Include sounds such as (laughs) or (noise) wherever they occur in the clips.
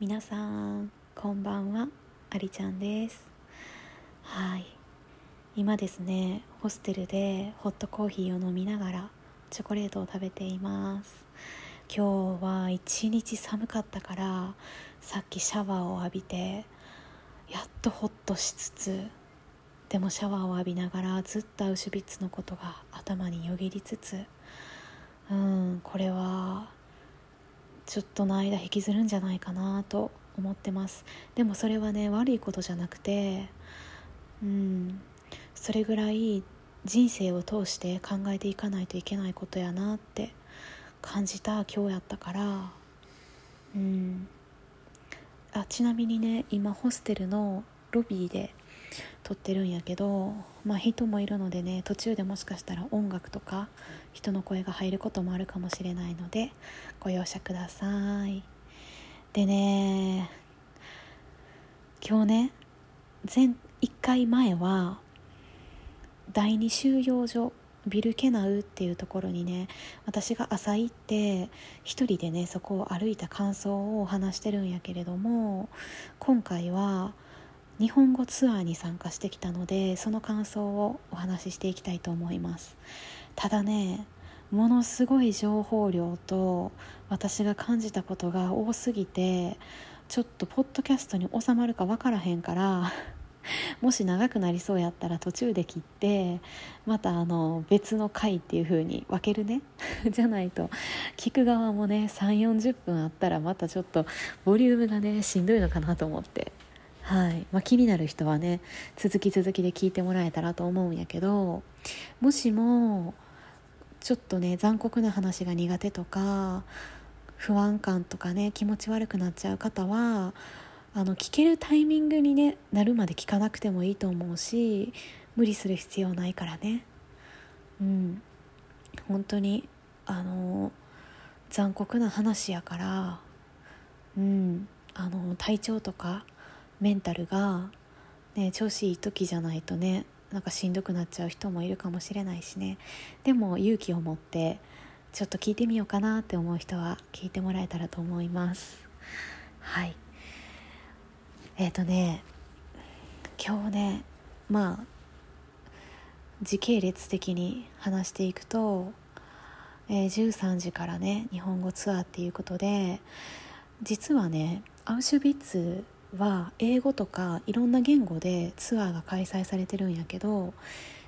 皆さんこんばんは。ありちゃんです。はい。今ですねホステルでホットコーヒーを飲みながらチョコレートを食べています。今日は一日寒かったからさっきシャワーを浴びてやっとホッとしつつでもシャワーを浴びながらずっとアウシュビッツのことが頭によぎりつつうんこれはちょっとの間引きずるんじゃないかなと思ってます。でもそれはね悪いことじゃなくてうんそれぐらい人生を通して考えていかないといけないことやなって感じた今日やったからうん。あちなみにね今ホステルのロビーで撮ってるんやけどまあ人もいるのでね途中でもしかしたら音楽とか人の声が入ることもあるかもしれないのでご容赦ください。でね今日ね前1回前は第2収容所ビルケナウっていうところにね私が朝行って一人でねそこを歩いた感想を話してるんやけれども今回は日本語ツアーに参加してきたのでその感想をお話ししていきたいと思います。ただねものすごい情報量と私が感じたことが多すぎてちょっとポッドキャストに収まるか分からへんから (laughs) もし長くなりそうやったら途中で切ってまたあの別の回っていう風に分けるね。(laughs) じゃないと聞く側もね3 4 0分あったらまたちょっとボリュームがねしんどいのかなと思って。はい。まあ、気になる人はね続き続きで聞いてもらえたらと思うんやけどもしもちょっとね残酷な話が苦手とか不安感とかね気持ち悪くなっちゃう方はあの聞けるタイミングに、ね、なるまで聞かなくてもいいと思うし無理する必要ないからね。うん。本当にあの残酷な話やからうん。あの体調とかメンタルが、ね、調子いい時じゃないとねなんかしんどくなっちゃう人もいるかもしれないしね。でも勇気を持ってちょっと聞いてみようかなって思う人は聞いてもらえたらと思います。はい。えっ、ー、とね今日ねまあ時系列的に話していくと、えー、13時からね日本語ツアーっていうことで実はねアウシュビッツは英語とかいろんな言語でツアーが開催されてるんやけど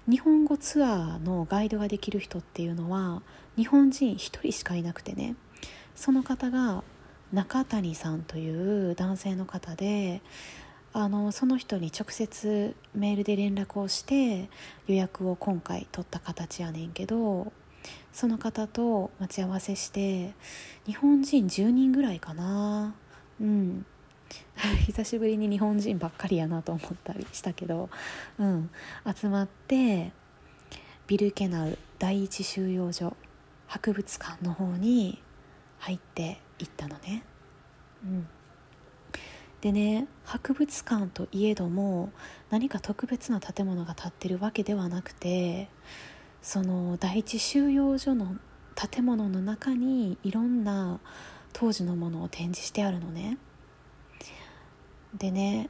日本語ツアーのガイドができる人っていうのは日本人1人しかいなくてね。その方が中谷さんという男性の方であのその人に直接メールで連絡をして予約を今回取った形やねんけどその方と待ち合わせして日本人10人ぐらいかな。うん。(laughs) 久しぶりに日本人ばっかりやなと思ったりしたけど、うん、集まってビルケナウ第一収容所博物館の方に入っていったのね。うん、でね博物館といえども何か特別な建物が建ってるわけではなくてその第一収容所の建物の中にいろんな当時のものを展示してあるのね。でね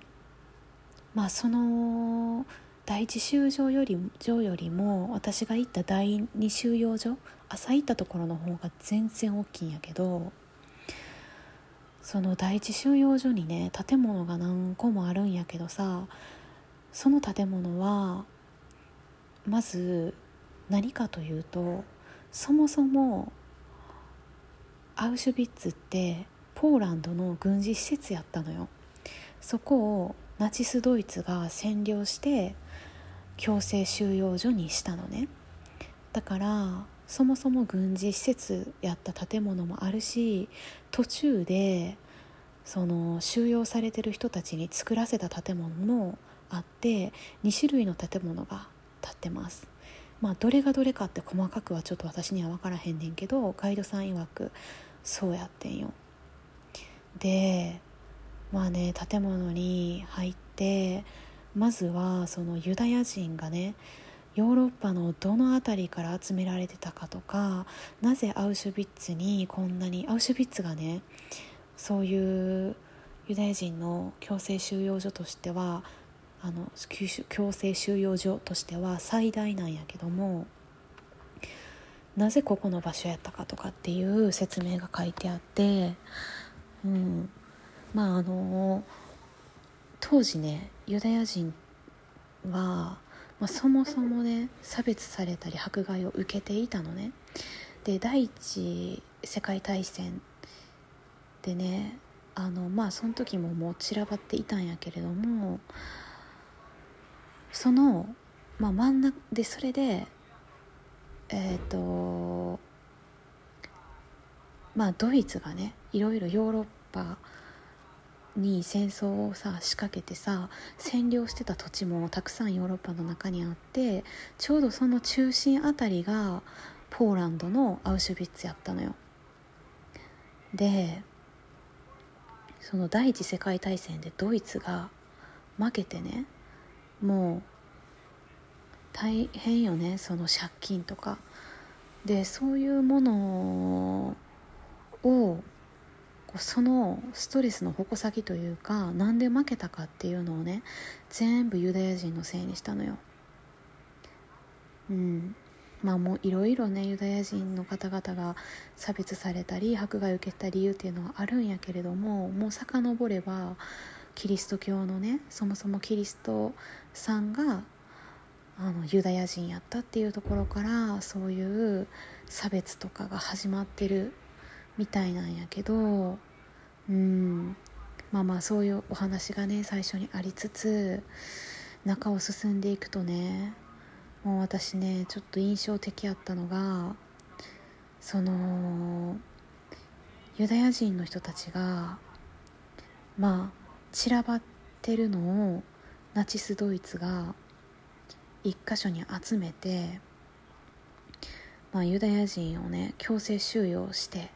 まあその第一収容より所よりも私が行った第二収容所朝行ったところの方が全然大きいんやけどその第一収容所にね建物が何個もあるんやけどさその建物はまず何かというとそもそもアウシュビッツってポーランドの軍事施設やったのよ。そこをナチスドイツが占領して強制収容所にしたのね。だからそもそも軍事施設やった建物もあるし途中でその収容されてる人たちに作らせた建物もあって2種類の建物が建ってます。まあどれがどれかって細かくはちょっと私には分からへんねんけどガイドさん曰くそうやってんよ。でまあね建物に入ってまずはそのユダヤ人がねヨーロッパのどの辺りから集められてたかとかなぜアウシュビッツにこんなにアウシュビッツがねそういうユダヤ人の強制収容所としてはあの強制収容所としては最大なんやけどもなぜここの場所やったかとかっていう説明が書いてあって、うん、まああの当時ねユダヤ人は、まあ、そもそもね差別されたり迫害を受けていたのね。で第一次世界大戦でねあのまあその時ももう散らばっていたんやけれどもその、まあ、真ん中でそれでえっ、ー、とまあドイツがねいろいろヨーロッパに戦争をさ仕掛けてさ占領してた土地もたくさんヨーロッパの中にあってちょうどその中心あたりがポーランドのアウシュビッツやったのよ。でその第一次世界大戦でドイツが負けてねもう大変よねその借金とかでそういうものをそのストレスの矛先というか何で負けたかっていうのをね全部ユダヤ人のせいにしたのよ。うんまあもういろいろねユダヤ人の方々が差別されたり迫害を受けた理由っていうのはあるんやけれどももう遡ればキリスト教のねそもそもキリストさんがあのユダヤ人やったっていうところからそういう差別とかが始まってるみたいなんやけどうん。まあまあそういうお話がね最初にありつつ中を進んでいくとねもう私ねちょっと印象的やったのがそのユダヤ人の人たちがまあ散らばってるのをナチスドイツが一箇所に集めて、まあ、ユダヤ人をね強制収容して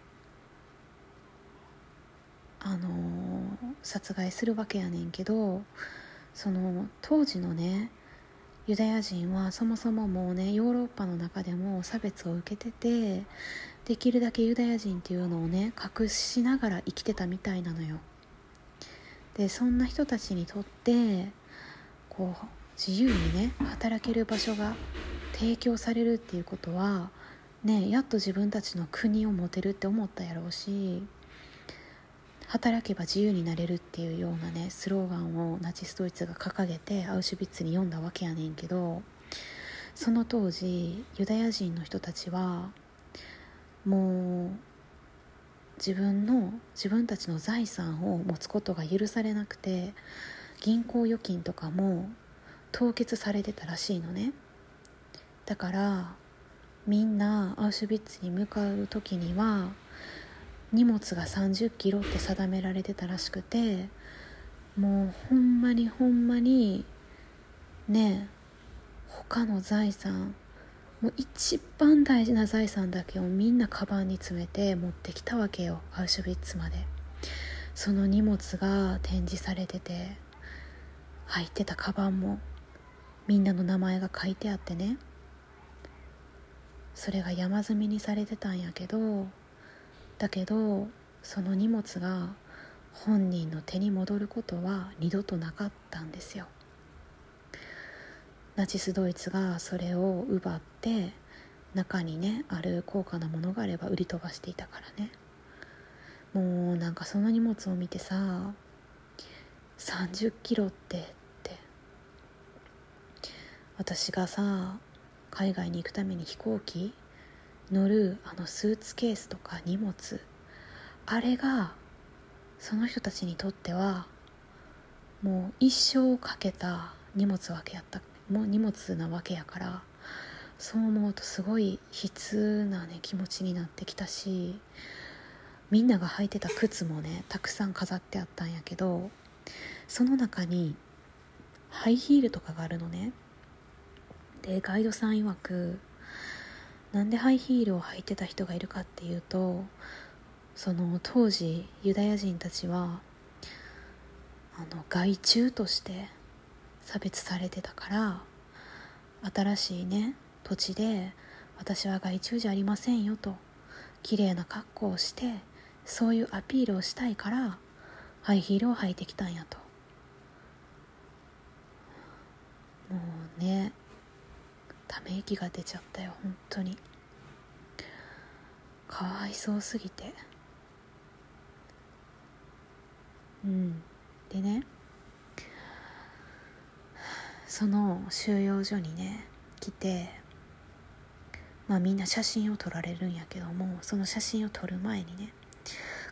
あの、殺害するわけやねんけどその当時のねユダヤ人はそもそももうねヨーロッパの中でも差別を受けててできるだけユダヤ人っていうのをね隠しながら生きてたみたいなのよ。でそんな人たちにとってこう自由にね働ける場所が提供されるっていうことはねやっと自分たちの国を持てるって思ったやろうし働けば自由になれるっていうようなねスローガンをナチスドイツが掲げてアウシュビッツに読んだわけやねんけどその当時ユダヤ人の人たちはもう自分の自分たちの財産を持つことが許されなくて銀行預金とかも凍結されてたらしいのね。だからみんなアウシュビッツに向かう時には荷物が30キロって定められてたらしくてもうほんまにほんまにね他の財産もう一番大事な財産だけをみんなカバンに詰めて持ってきたわけよアウシュビッツまで。その荷物が展示されてて入ってたカバンもみんなの名前が書いてあってね。それが山積みにされてたんやけどだけどその荷物が本人の手に戻ることは二度となかったんですよ。ナチスドイツがそれを奪って中にねある高価なものがあれば売り飛ばしていたからね。もうなんかその荷物を見てさ30キロって。私がさ海外に行くために飛行機乗るあのスーツケースとか荷物。あれがその人たちにとってはもう一生かけた荷物わけやった。もう荷物なわけやからそう思うとすごい悲痛なね気持ちになってきたしみんなが履いてた靴もねたくさん飾ってあったんやけどその中にハイヒールとかがあるのね。でガイドさん曰くなんでハイヒールを履いてた人がいるかっていうとその当時ユダヤ人たちはあの害虫として差別されてたから新しいね土地で私は害虫じゃありませんよと綺麗な格好をしてそういうアピールをしたいからハイヒールを履いてきたんやと。もうねため息が出ちゃったよ本当に。かわいそうすぎて。うん。でねその収容所にね来てまあみんな写真を撮られるんやけどもその写真を撮る前にね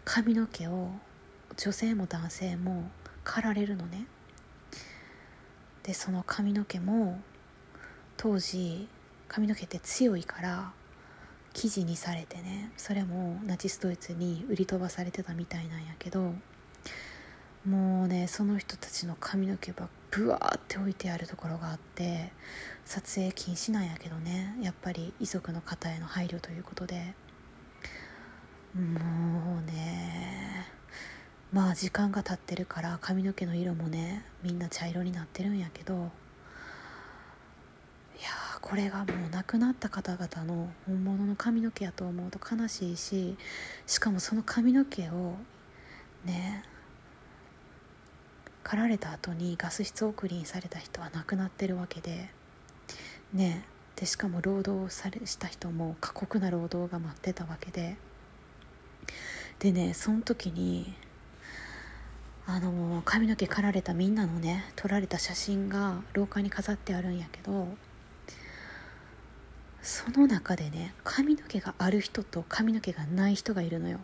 髪の毛を女性も男性も刈られるのね。でその髪の毛も当時髪の毛って強いから記事にされてねそれもナチスドイツに売り飛ばされてたみたいなんやけどもうねその人たちの髪の毛がブワーって置いてあるところがあって撮影禁止なんやけどねやっぱり遺族の方への配慮ということで。もうねまあ時間が経ってるから髪の毛の色もねみんな茶色になってるんやけどこれがもう亡くなった方々の本物の髪の毛やと思うと悲しいししかもその髪の毛をね刈られた後にガス室送りにされた人は亡くなってるわけでねでしかも労働されした人も過酷な労働が待ってたわけででねその時にあの髪の毛刈られたみんなのね撮られた写真が廊下に飾ってあるんやけどその中でね髪の毛がある人と髪の毛がない人がいるのよ。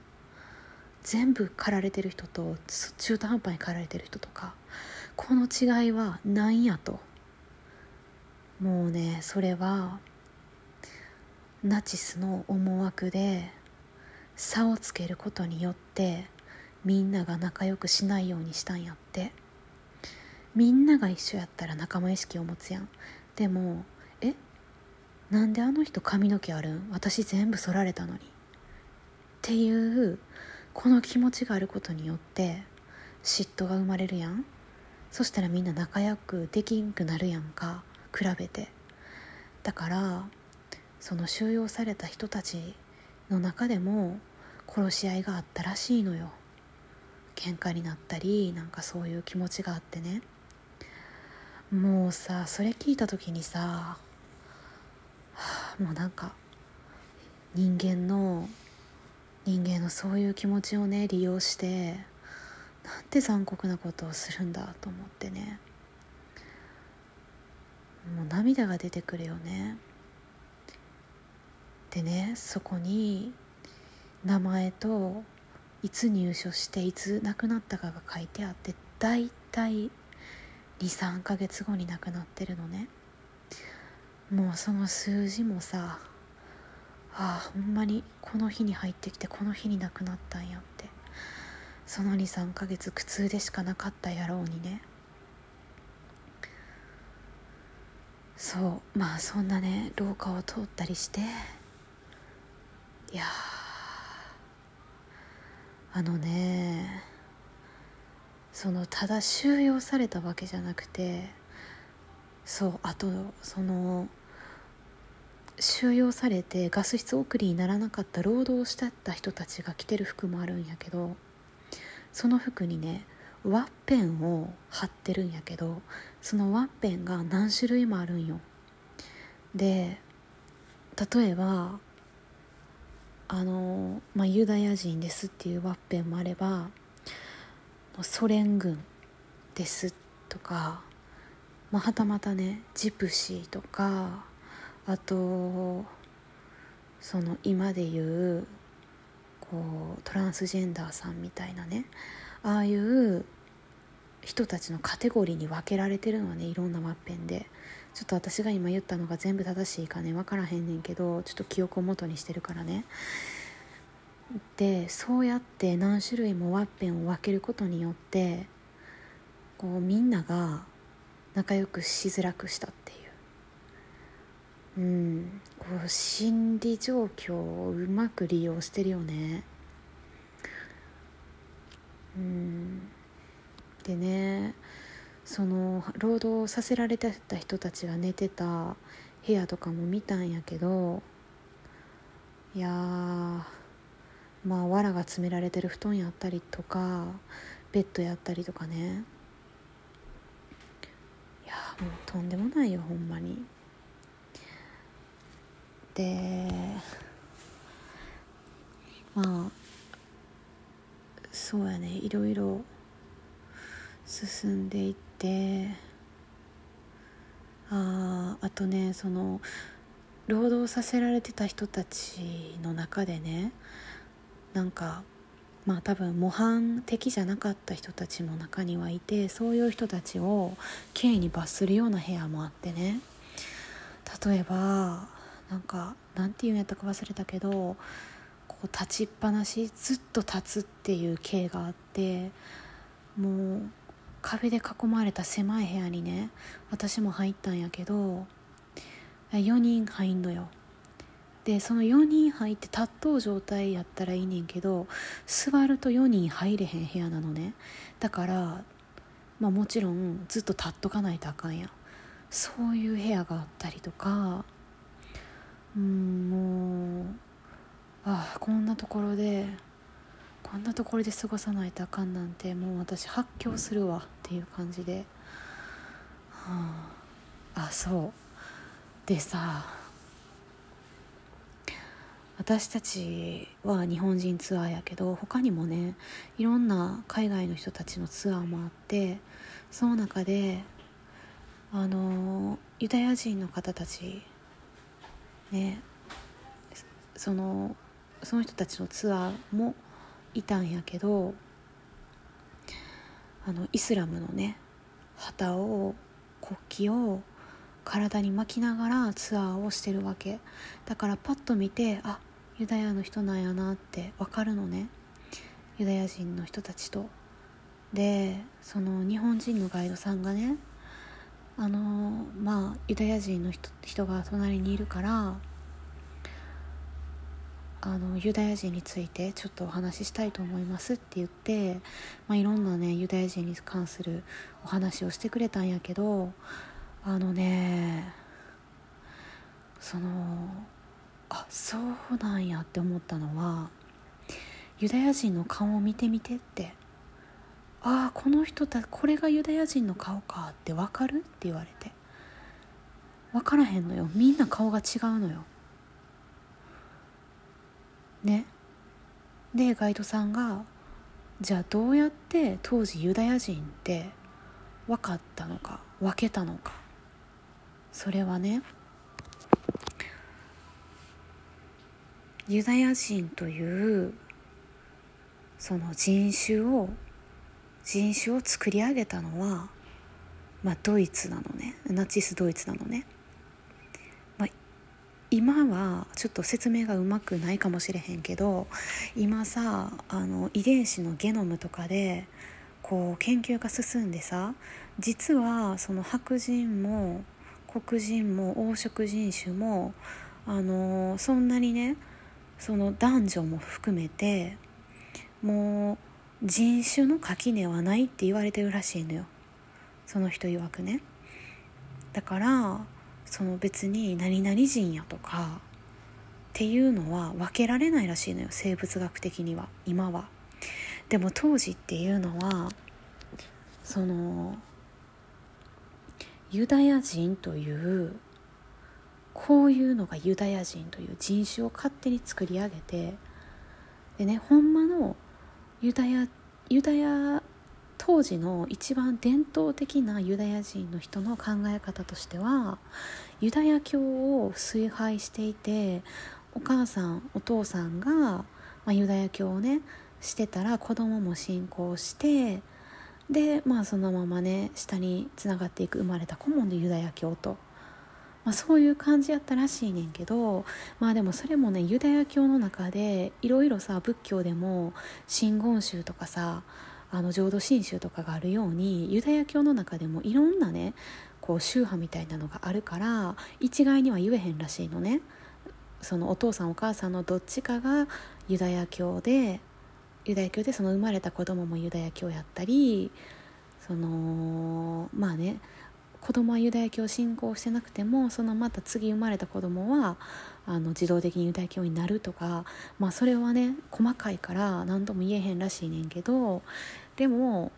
全部刈られてる人と中途半端に刈られてる人とかこの違いは何やと。もうねそれはナチスの思惑で差をつけることによってみんなが仲良くしないようにしたんやって。みんなが一緒やったら仲間意識を持つやん。でもなんであの人髪の毛あるん私全部剃られたのにっていうこの気持ちがあることによって嫉妬が生まれるやんそしたらみんな仲良くできんくなるやんか比べてだからその収容された人たちの中でも殺し合いがあったらしいのよ喧嘩になったりなんかそういう気持ちがあってね。もうさそれ聞いた時にさ、もうなんか人間の人間のそういう気持ちをね利用してなんて残酷なことをするんだと思ってね。もう涙が出てくるよね。でねそこに名前といつ入所していつ亡くなったかが書いてあって大体23ヶ月後に亡くなってるのね。もうその数字もさああほんまにこの日に入ってきてこの日に亡くなったんやって。その23ヶ月苦痛でしかなかったやろうにね。そうまあそんなね廊下を通ったりして。いやあのねそのただ収容されたわけじゃなくてそうあとその収容されてガス室送りにならなかった労働してた人たちが着てる服もあるんやけどその服にねワッペンを貼ってるんやけどそのワッペンが何種類もあるんよ。で例えばあの、まあ、ユダヤ人ですっていうワッペンもあればソ連軍ですとか、まあ、はたまたねジプシーとかあとその今で言うこうトランスジェンダーさんみたいなねああいう人たちのカテゴリーに分けられてるのはねいろんなワッペンで。ちょっと私が今言ったのが全部正しいかね分からへんねんけどちょっと記憶を元にしてるからね。でそうやって何種類もワッペンを分けることによってこうみんなが仲良くしづらくしたっていう。うん。こう心理状況をうまく利用してるよね。うん。でねその労働させられてた人たちが寝てた部屋とかも見たんやけどいやまあ藁が詰められてる布団やったりとかベッドやったりとかね。もうとんでもないよほんまに。でまあそうやねいろいろ進んでいってああとねその労働させられてた人たちの中でねなんかまあ多分模範的じゃなかった人たちも中にはいてそういう人たちを刑に罰するような部屋もあってね。例えばなんかなんていうんやったか忘れたけどこう立ちっぱなしずっと立つっていう刑があってもう壁で囲まれた狭い部屋にね私も入ったんやけど4人入んのよ。でその4人入って立っとう状態やったらいいねんけど座ると4人入れへん部屋なのね。だからまあもちろんずっと立っとかないとあかんやそういう部屋があったりとかうんもうああこんなところでこんなところで過ごさないとあかんなんてもう私発狂するわっていう感じで、はあ、あそう。でさ私たちは日本人ツアーやけど他にもねいろんな海外の人たちのツアーもあってその中であのユダヤ人の方たちねそのその人たちのツアーもいたんやけどあのイスラムのね旗を国旗を体に巻きながらツアーをしてるわけ。だからパッと見てあユダヤの人なんやなって分かるのね。ユダヤ人の人たちと。でその日本人のガイドさんがねあのまあユダヤ人の人人が隣にいるからあのユダヤ人についてちょっとお話ししたいと思いますって言って、まあ、いろんなねユダヤ人に関するお話をしてくれたんやけどあのねそのあそうなんやって思ったのはユダヤ人の顔を見てみてって。ああこの人たこれがユダヤ人の顔かって分かるって言われて。分からへんのよ。みんな顔が違うのよ。ね。でガイドさんがじゃあどうやって当時ユダヤ人って分かったのか分けたのか。それはねユダヤ人というその人種を人種を作り上げたのは、まあ、ドイツなのね。ナチスドイツなのね。まあ今はちょっと説明がうまくないかもしれへんけど今さあの遺伝子のゲノムとかでこう研究が進んでさ実はその白人も黒人も黄色人種もあのそんなにねその男女も含めてもう人種の垣根はないって言われてるらしいのよその人曰くねだからその別に何々人やとかっていうのは分けられないらしいのよ生物学的には今は。でも当時っていうのはそのユダヤ人というこういうのがユダヤ人という人種を勝手に作り上げてでねほんまのユダヤユダヤ当時の一番伝統的なユダヤ人の人の考え方としてはユダヤ教を崇拝していてお母さんお父さんが、まあ、ユダヤ教をねしてたら子供も信仰してでまあそのままね下につながっていく生まれた子もユダヤ教と。まあ、そういう感じやったらしいねんけどまあでもそれもねユダヤ教の中でいろいろさ仏教でも真言宗とかさあの浄土真宗とかがあるようにユダヤ教の中でもいろんなねこう宗派みたいなのがあるから一概には言えへんらしいのねそのお父さんお母さんのどっちかがユダヤ教でユダヤ教でその生まれた子供もユダヤ教やったりそのまあね子供はユダヤ教を信仰してなくてもそのまた次生まれた子供はあの自動的にユダヤ教になるとかまあそれはね細かいから何とも言えへんらしいねんけどでも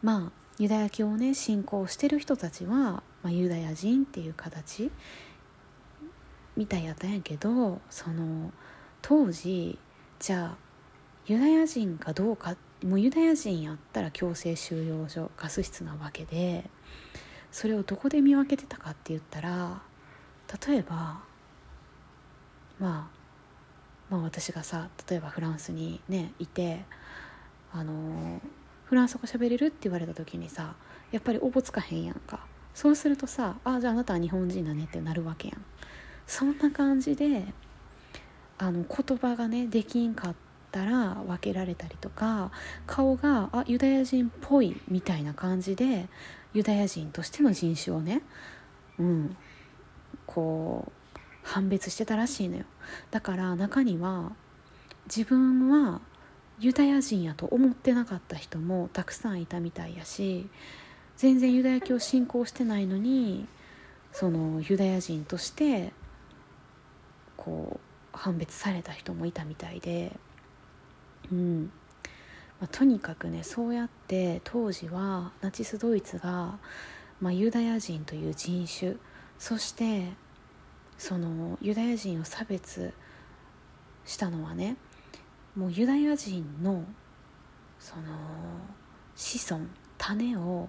まあユダヤ教をね信仰してる人たちは、まあ、ユダヤ人っていう形みたいやったんやけどその当時じゃあユダヤ人かどうかもうユダヤ人やったら強制収容所ガス室なわけでそれをどこで見分けてたかって言ったら例えば、まあ、まあ私がさ例えばフランスにねいてあのフランス語喋れるって言われた時にさやっぱりおぼつかへんやんか。そうするとさあじゃああなたは日本人だねってなるわけやん。そんな感じであの言葉がねできんかったら分けられたりとか顔があユダヤ人っぽいみたいな感じでユダヤ人としての人種をねうんこう判別してたらしいのよ。だから中には自分はユダヤ人やと思ってなかった人もたくさんいたみたいやし全然ユダヤ教信仰してないのにそのユダヤ人としてこう判別された人もいたみたいで、うん。まあ、とにかくねそうやって当時はナチスドイツが、まあ、ユダヤ人という人種そしてそのユダヤ人を差別したのはねもうユダヤ人のその子孫種を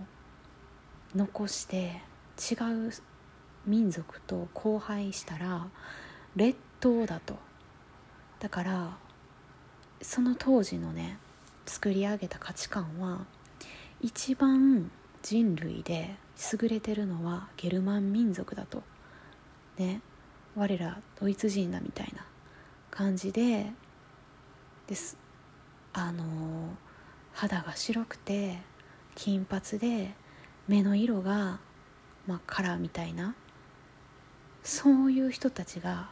残して違う民族と交配したら劣等だと。だからその当時のね作り上げた価値観は一番人類で優れてるのはゲルマン民族だと。ね我らドイツ人だみたいな感じでです。あの肌が白くて金髪で目の色が真っ赤ラーみたいな。そういう人たちが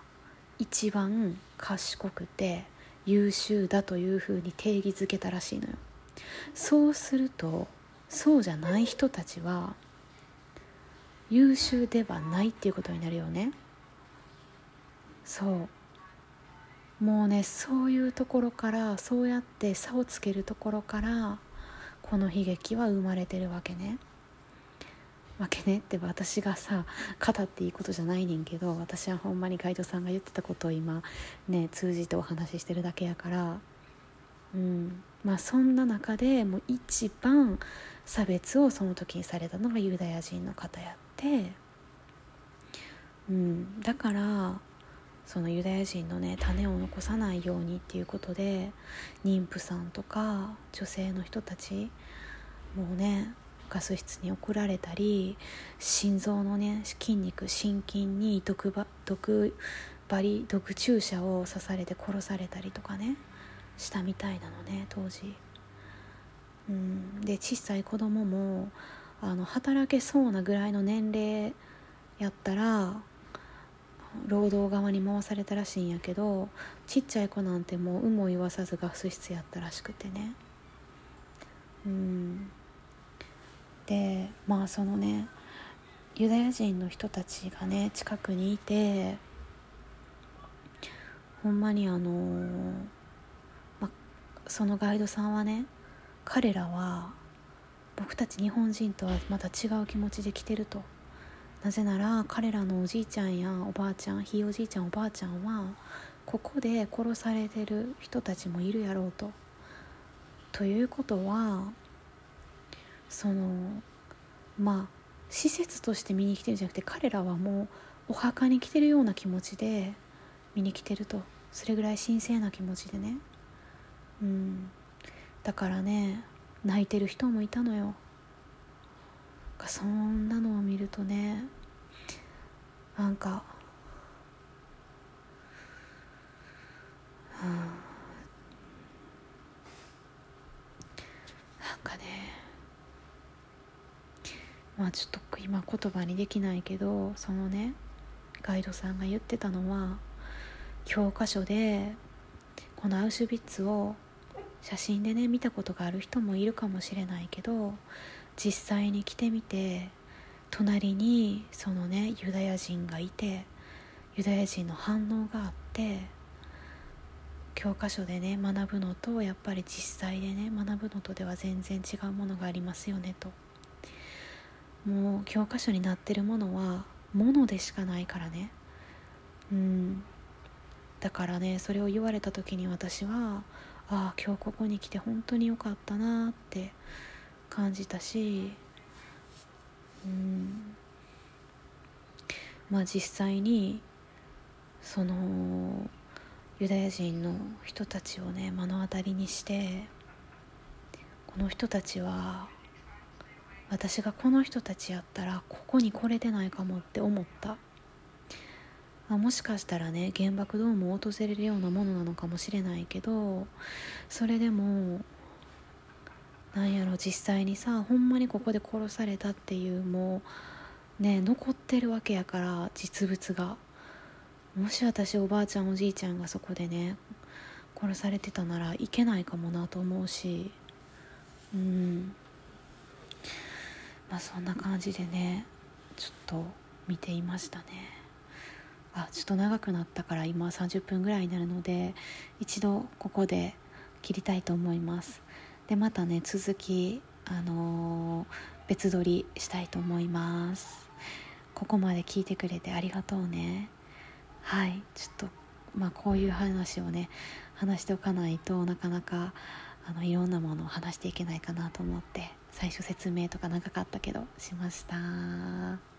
一番賢くて優秀だというふうに定義づけたらしいのよ。そうするとそうじゃない人たちは優秀ではないっていうことになるよね。そう。もうねそういうところからそうやって差をつけるところからこの悲劇は生まれてるわけね。わけねって私がさ語っていいことじゃないねんけど私はほんまにガイドさんが言ってたことを今ね通じてお話ししてるだけやから。うん。まあそんな中でもう一番差別をその時にされたのがユダヤ人の方やって、うん、だからそのユダヤ人のね種を残さないようにっていうことで妊婦さんとか女性の人たちもうねガス室に送られたり心臓のね筋肉心筋に毒ば毒針毒注射を刺されて殺されたりとかねしたみたいなのね当時。うん、で小さい子供もあの働けそうなぐらいの年齢やったら労働側に回されたらしいんやけどちっちゃい子なんてもう有無を言わさずガス室やったらしくてね。うん。でまあそのねユダヤ人の人たちがね近くにいてほんまにあのま、そのガイドさんはね彼らは僕たち日本人とはまた違う気持ちで来てるとなぜなら彼らのおじいちゃんやおばあちゃんひいおじいちゃんおばあちゃんはここで殺されてる人たちもいるやろうと。ということはそのまあ施設として見に来てるんじゃなくて彼らはもうお墓に来てるような気持ちで見に来てると。それぐらい神聖な気持ちでね。うん。だからね泣いてる人もいたのよ。そんなのを見るとねなんかうんかねまあちょっと今言葉にできないけどそのねガイドさんが言ってたのは教科書でこのアウシュビッツを写真でね見たことがある人もいるかもしれないけど実際に来てみて隣にそのねユダヤ人がいてユダヤ人の反応があって教科書でね学ぶのとやっぱり実際でね学ぶのとでは全然違うものがありますよねと。もう教科書になってるものはものでしかないからね。うん。だからねそれを言われた時に私はああ今日ここに来て本当に良かったなって感じたしうん。まあ実際にそのユダヤ人の人たちをね目の当たりにしてこの人たちは私がこの人たちやったらここに来れてないかもって思った。あもしかしたらね原爆ドームを訪れるようなものなのかもしれないけどそれでもなんやろ実際にさほんまにここで殺されたっていうもうね残ってるわけやから実物が。もし私おばあちゃんおじいちゃんがそこでね殺されてたならいけないかもなと思うし。うん。まあそんな感じでねちょっと見ていましたね。あちょっと長くなったから今30分ぐらいになるので一度ここで切りたいと思います。でまたね続きあのー、別撮りしたいと思います。ここまで聞いてくれてありがとうね。はいちょっとまあこういう話をね話しておかないとなかなかあのいろんなものを話していけないかなと思って。最初説明とか長かったけどしました。